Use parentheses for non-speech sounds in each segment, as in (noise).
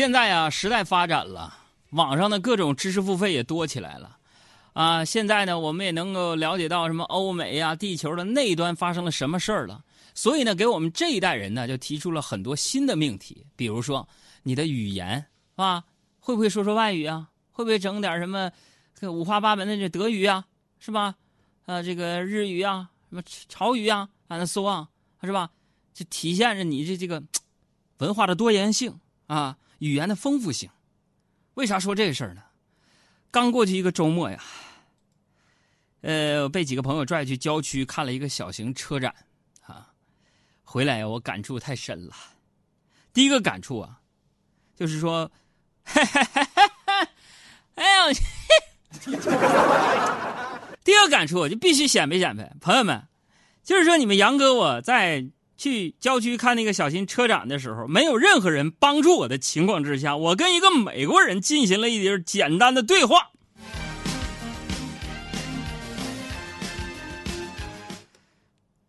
现在啊，时代发展了，网上的各种知识付费也多起来了，啊，现在呢，我们也能够了解到什么欧美啊、地球的那端发生了什么事儿了。所以呢，给我们这一代人呢，就提出了很多新的命题，比如说你的语言啊，会不会说说外语啊？会不会整点什么五花八门的这德语啊？是吧？啊，这个日语啊，什么潮语啊，啊，那 so on，是吧？就体现着你这这个文化的多元性啊，语言的丰富性。为啥说这个事儿呢？刚过去一个周末呀，呃，被几个朋友拽去郊区看了一个小型车展，啊，回来我感触太深了。第一个感触啊，就是说，哎呦，(laughs) 第二个感触我就必须显摆显摆，朋友们，就是说你们杨哥我在。去郊区看那个小型车展的时候，没有任何人帮助我的情况之下，我跟一个美国人进行了一点简单的对话。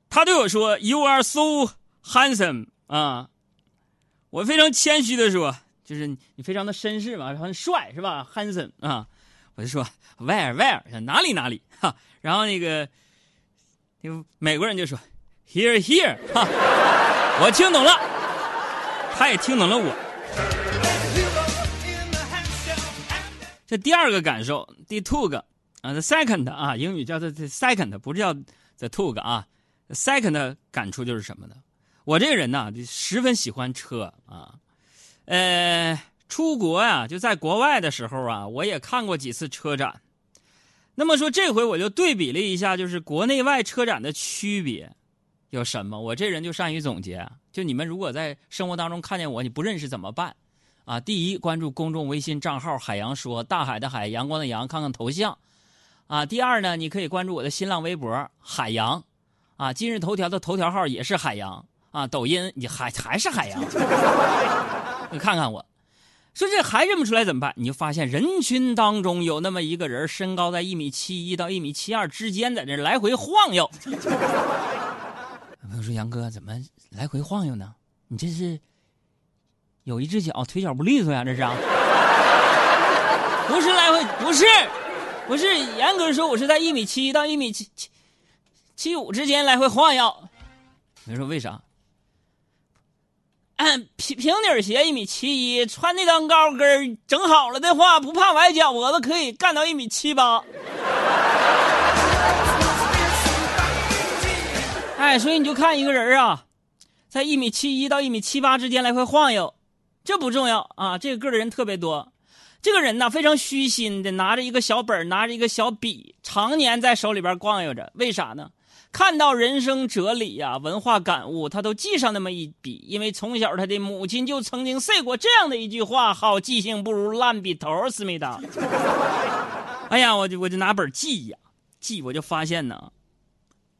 他对我说：“You are so handsome 啊！”我非常谦虚的说：“就是你非常的绅士嘛，很帅是吧？handsome 啊！”我就说：“Where where 哪里哪里哈？”然后那个那个美国人就说。Here, here，(laughs) 哈，我听懂了，他也听懂了我。这第二个感受，第 two 个啊，the second 啊，英语叫做 the second，不是叫 the two 个啊。second 的感触就是什么呢？我这个人呢，就十分喜欢车啊。呃，出国呀，就在国外的时候啊，我也看过几次车展。那么说，这回我就对比了一下，就是国内外车展的区别。有什么？我这人就善于总结。就你们如果在生活当中看见我，你不认识怎么办？啊，第一，关注公众微信账号“海洋说”，大海的海，阳光的阳，看看头像。啊，第二呢，你可以关注我的新浪微博“海洋”，啊，今日头条的头条号也是海洋，啊，抖音你还还是海洋。你看看我，说这还认不出来怎么办？你就发现人群当中有那么一个人，身高在一米七一到一米七二之间，在这来回晃悠。朋友说：“杨哥，怎么来回晃悠呢？你这是有一只脚腿脚不利索呀？这是？(laughs) 不是来回，不是，不是。严格说，我是在一米七到一米七七七五之间来回晃悠。你说为啥？平平底鞋一米七一，穿那双高跟整好了的话，不怕崴脚脖子，可以干到一米七八。”哎，所以你就看一个人啊，在一米七一到一米七八之间来回晃悠，这不重要啊。这个个的人特别多，这个人呢非常虚心的拿着一个小本拿着一个小笔，常年在手里边逛悠着。为啥呢？看到人生哲理呀、文化感悟，他都记上那么一笔。因为从小他的母亲就曾经说过这样的一句话：“好记性不如烂笔头。”思密达。哎呀，我就我就拿本记呀，记我就发现呢。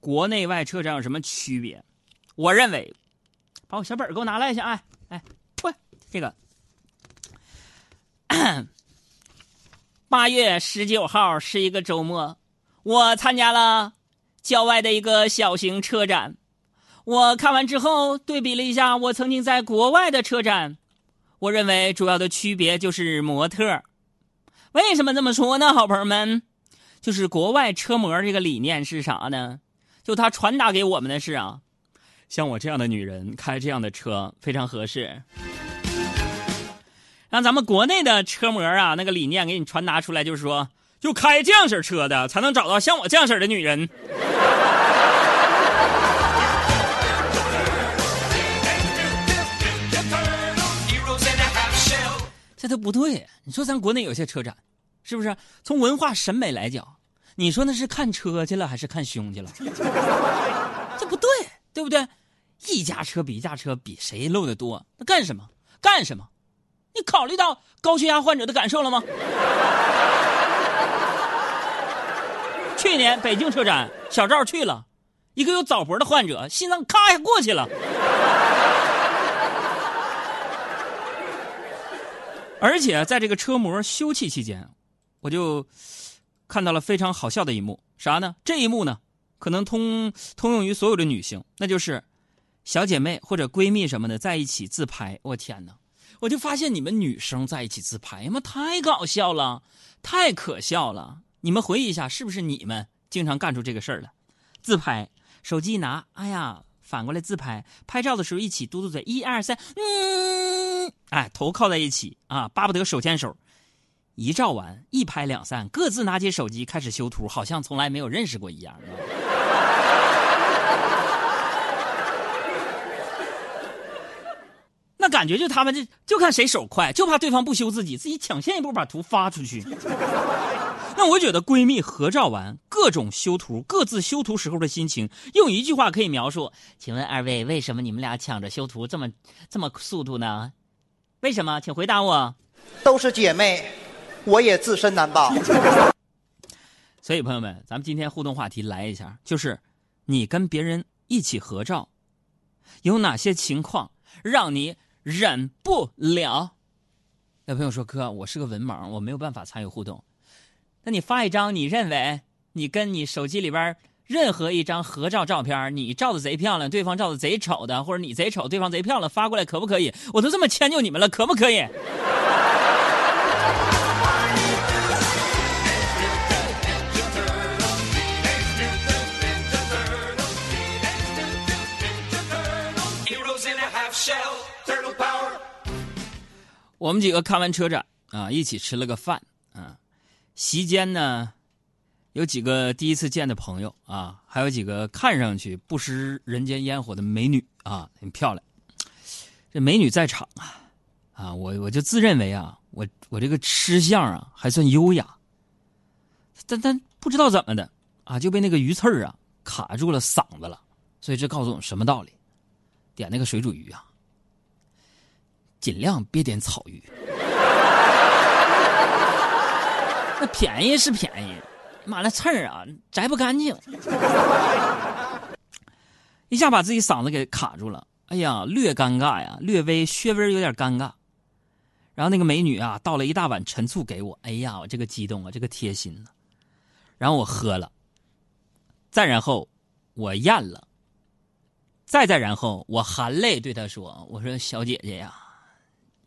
国内外车展有什么区别？我认为，把我小本给我拿来一下，哎哎，喂，这个 (clears throat) 八月十九号是一个周末，我参加了郊外的一个小型车展。我看完之后对比了一下我曾经在国外的车展，我认为主要的区别就是模特。为什么这么说呢？好朋友们，就是国外车模这个理念是啥呢？就他传达给我们的是啊，像我这样的女人开这样的车非常合适。让咱们国内的车模啊，那个理念给你传达出来，就是说，就开这样式车的才能找到像我这样式的女人。这都不对。你说咱国内有些车展，是不是从文化审美来讲？你说那是看车去了还是看胸去了？(laughs) 这不对，对不对？一家车比一家车比谁露的多？那干什么？干什么？你考虑到高血压患者的感受了吗？(laughs) 去年北京车展，小赵去了，一个有早搏的患者，心脏咔一下过去了。(laughs) 而且在这个车模休憩期间，我就。看到了非常好笑的一幕，啥呢？这一幕呢，可能通通用于所有的女性，那就是小姐妹或者闺蜜什么的在一起自拍。我天哪！我就发现你们女生在一起自拍，呀妈太搞笑了，太可笑了。你们回忆一下，是不是你们经常干出这个事儿了？自拍，手机一拿，哎呀，反过来自拍，拍照的时候一起嘟嘟嘴，一二三，嗯，哎，头靠在一起啊，巴不得手牵手。一照完，一拍两散，各自拿起手机开始修图，好像从来没有认识过一样。(laughs) 那感觉就他们就就看谁手快，就怕对方不修自己，自己抢先一步把图发出去。(laughs) 那我觉得闺蜜合照完各种修图，各自修图时候的心情，用一句话可以描述。请问二位，为什么你们俩抢着修图这么这么速度呢？为什么？请回答我。都是姐妹，我也自身难保。(laughs) 所以朋友们，咱们今天互动话题来一下，就是你跟别人一起合照，有哪些情况让你？忍不了，有朋友说：“哥，我是个文盲，我没有办法参与互动。那你发一张你认为你跟你手机里边任何一张合照照片，你照的贼漂亮，对方照的贼丑的，或者你贼丑，对方贼漂亮，发过来可不可以？我都这么迁就你们了，可不可以？”我们几个看完车展啊，一起吃了个饭啊。席间呢，有几个第一次见的朋友啊，还有几个看上去不食人间烟火的美女啊，很漂亮。这美女在场啊，啊，我我就自认为啊，我我这个吃相啊还算优雅，但但不知道怎么的啊，就被那个鱼刺儿啊卡住了嗓子了。所以这告诉我们什么道理？点那个水煮鱼啊。尽量别点草鱼，(laughs) 那便宜是便宜，妈那刺儿啊摘不干净，一下把自己嗓子给卡住了。哎呀，略尴尬呀，略微略微有点尴尬。然后那个美女啊，倒了一大碗陈醋给我。哎呀，我这个激动啊，这个贴心呢。然后我喝了，再然后我咽了，再再然后我含泪对她说：“我说小姐姐呀。”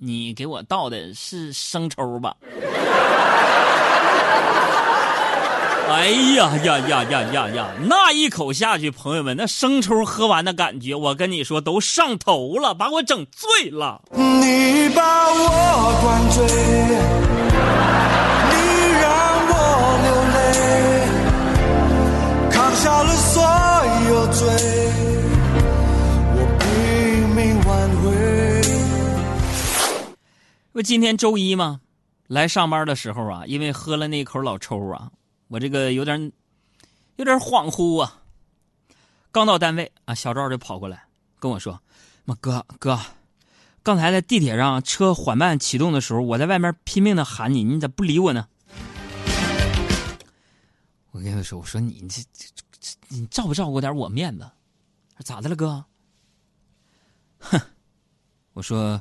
你给我倒的是生抽吧？(laughs) 哎呀呀呀呀呀呀！那一口下去，朋友们，那生抽喝完的感觉，我跟你说都上头了，把我整醉了。你把我灌醉，你让我流泪，扛下了不今天周一吗？来上班的时候啊，因为喝了那口老抽啊，我这个有点有点恍惚啊。刚到单位啊，小赵就跑过来跟我说：“妈哥哥，刚才在地铁上车缓慢启动的时候，我在外面拼命的喊你，你咋不理我呢？”我跟他说：“我说你这这这，你照不照顾点我面子？咋的了哥？”哼，我说。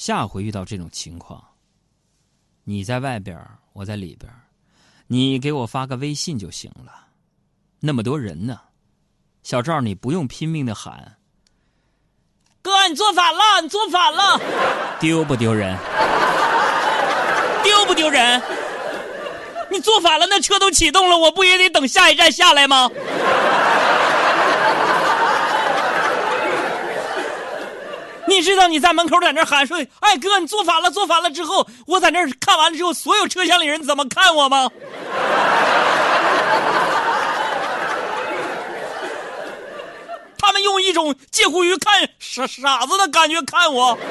下回遇到这种情况，你在外边，我在里边，你给我发个微信就行了。那么多人呢，小赵，你不用拼命的喊。哥，你做反了，你做反了，丢不丢人？丢不丢人？你做反了，那车都启动了，我不也得等下一站下来吗？你知道你在门口在那喊说：“哎哥，你坐反了，坐反了。”之后我在那看完了之后，所有车厢里人怎么看我吗？(laughs) 他们用一种介乎于看傻傻子的感觉看我。(laughs)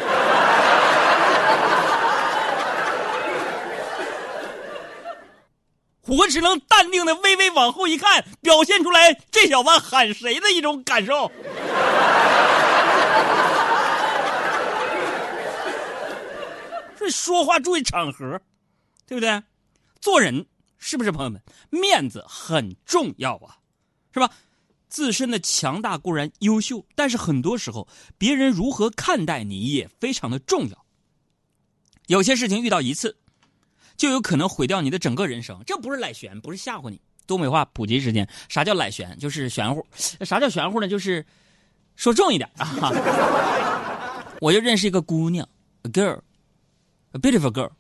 我只能淡定的微微往后一看，表现出来这小子喊谁的一种感受。说话注意场合，对不对？做人是不是朋友们？面子很重要啊，是吧？自身的强大固然优秀，但是很多时候别人如何看待你也非常的重要。有些事情遇到一次，就有可能毁掉你的整个人生。这不是赖玄，不是吓唬你。东北话普及时间，啥叫赖玄？就是玄乎。啥叫玄乎呢？就是说重一点啊。(laughs) 我就认识一个姑娘。a A beautiful girl。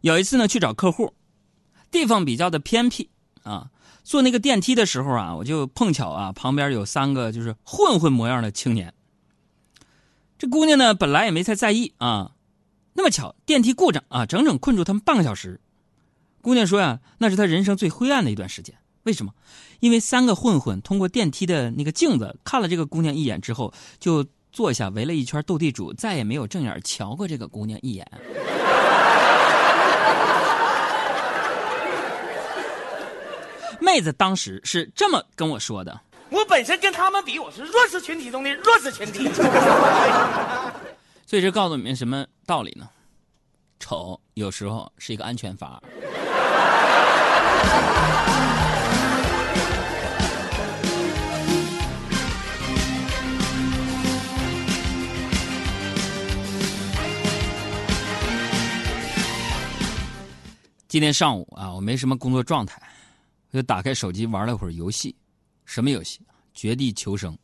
有一次呢，去找客户，地方比较的偏僻啊。坐那个电梯的时候啊，我就碰巧啊，旁边有三个就是混混模样的青年。这姑娘呢，本来也没太在意啊，那么巧电梯故障啊，整整困住他们半个小时。姑娘说呀，那是她人生最灰暗的一段时间。为什么？因为三个混混通过电梯的那个镜子看了这个姑娘一眼之后，就坐下围了一圈斗地主，再也没有正眼瞧过这个姑娘一眼。(laughs) 妹子当时是这么跟我说的：“我本身跟他们比，我是弱势群体中的弱势群体。”所以这告诉你们什么道理呢？丑有时候是一个安全阀。今天上午啊，我没什么工作状态。就打开手机玩了会儿游戏，什么游戏？绝地求生，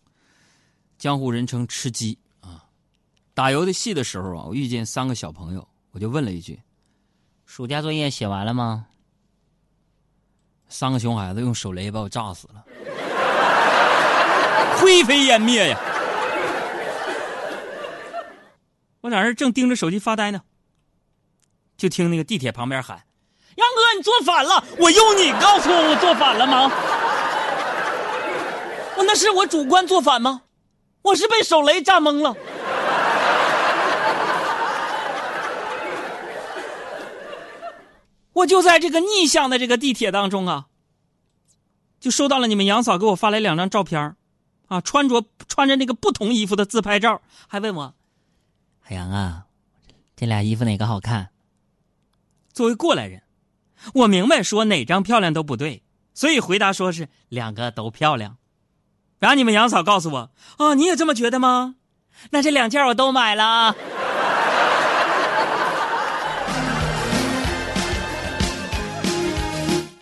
江湖人称吃鸡啊！打游戏的时候啊，我遇见三个小朋友，我就问了一句：“暑假作业写完了吗？”三个熊孩子用手雷把我炸死了，灰飞烟灭呀！我在那正盯着手机发呆呢，就听那个地铁旁边喊。杨哥，你做反了！我用你告诉我我做反了吗？我那是我主观做反吗？我是被手雷炸懵了。我就在这个逆向的这个地铁当中啊，就收到了你们杨嫂给我发来两张照片啊，穿着穿着那个不同衣服的自拍照，还问我：“海洋啊，这俩衣服哪个好看？”作为过来人。我明白，说哪张漂亮都不对，所以回答说是两个都漂亮。然后你们杨嫂告诉我：“哦，你也这么觉得吗？那这两件我都买了。”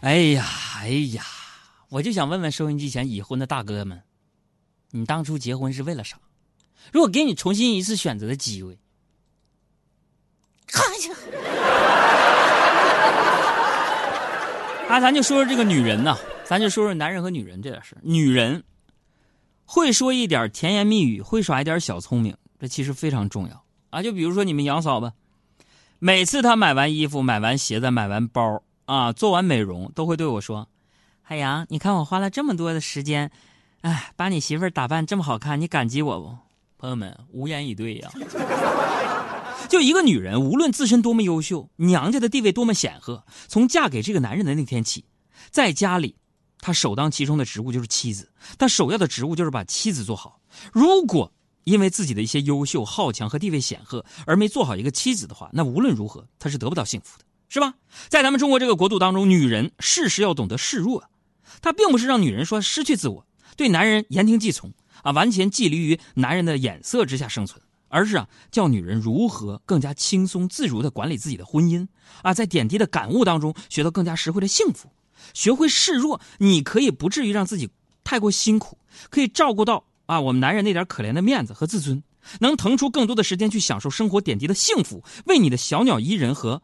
哎呀，哎呀，我就想问问收音机前已婚的大哥们，你当初结婚是为了啥？如果给你重新一次选择的机会，哎呀！啊，咱就说说这个女人呐，咱就说说男人和女人这点事女人会说一点甜言蜜语，会耍一点小聪明，这其实非常重要啊。就比如说你们杨嫂吧，每次她买完衣服、买完鞋子、买完包啊，做完美容，都会对我说：“海洋，你看我花了这么多的时间，哎，把你媳妇打扮这么好看，你感激我不？”朋友们无言以对呀。就一个女人，无论自身多么优秀，娘家的地位多么显赫，从嫁给这个男人的那天起，在家里，她首当其冲的职务就是妻子，她首要的职务就是把妻子做好。如果因为自己的一些优秀、好强和地位显赫而没做好一个妻子的话，那无论如何，她是得不到幸福的，是吧？在咱们中国这个国度当中，女人事时要懂得示弱，她并不是让女人说失去自我，对男人言听计从啊，完全寄离于男人的眼色之下生存。而是啊，教女人如何更加轻松自如的管理自己的婚姻啊，在点滴的感悟当中学到更加实惠的幸福，学会示弱，你可以不至于让自己太过辛苦，可以照顾到啊我们男人那点可怜的面子和自尊，能腾出更多的时间去享受生活点滴的幸福，为你的小鸟依人和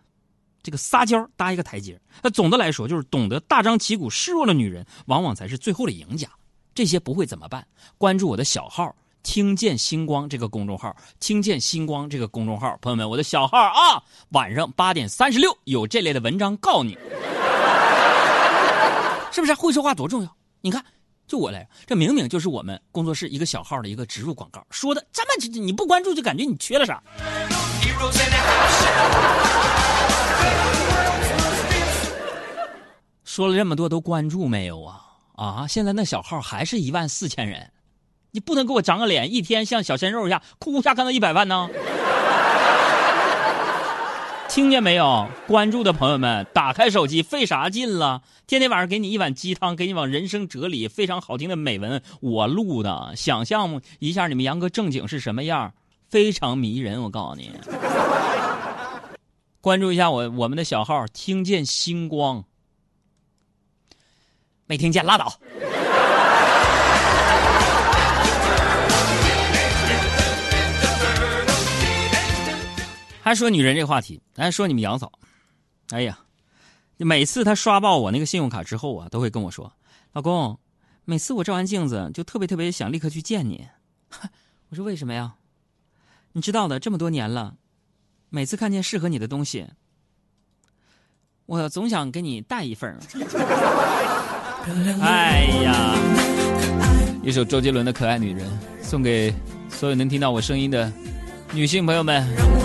这个撒娇搭一个台阶。那总的来说，就是懂得大张旗鼓示弱的女人，往往才是最后的赢家。这些不会怎么办？关注我的小号。听见星光这个公众号，听见星光这个公众号，朋友们，我的小号啊，晚上八点三十六有这类的文章告你，是不是会说话多重要？你看，就我来，这明明就是我们工作室一个小号的一个植入广告，说的这么你不关注就感觉你缺了啥。说了这么多都关注没有啊？啊，现在那小号还是一万四千人。你不能给我长个脸，一天像小鲜肉一样，哭下看到一百万呢？(laughs) 听见没有？关注的朋友们，打开手机，费啥劲了？天天晚上给你一碗鸡汤，给你往人生哲理，非常好听的美文，我录的。想象一下你们杨哥正经是什么样，非常迷人。我告诉你，(laughs) 关注一下我我们的小号，听见星光，没听见拉倒。还说女人这个话题，咱说你们杨嫂。哎呀，每次她刷爆我那个信用卡之后啊，都会跟我说：“老公，每次我照完镜子就特别特别想立刻去见你。(laughs) ”我说为什么呀？你知道的，这么多年了，每次看见适合你的东西，我总想给你带一份。(laughs) 哎呀，一首周杰伦的《可爱女人》送给所有能听到我声音的女性朋友们。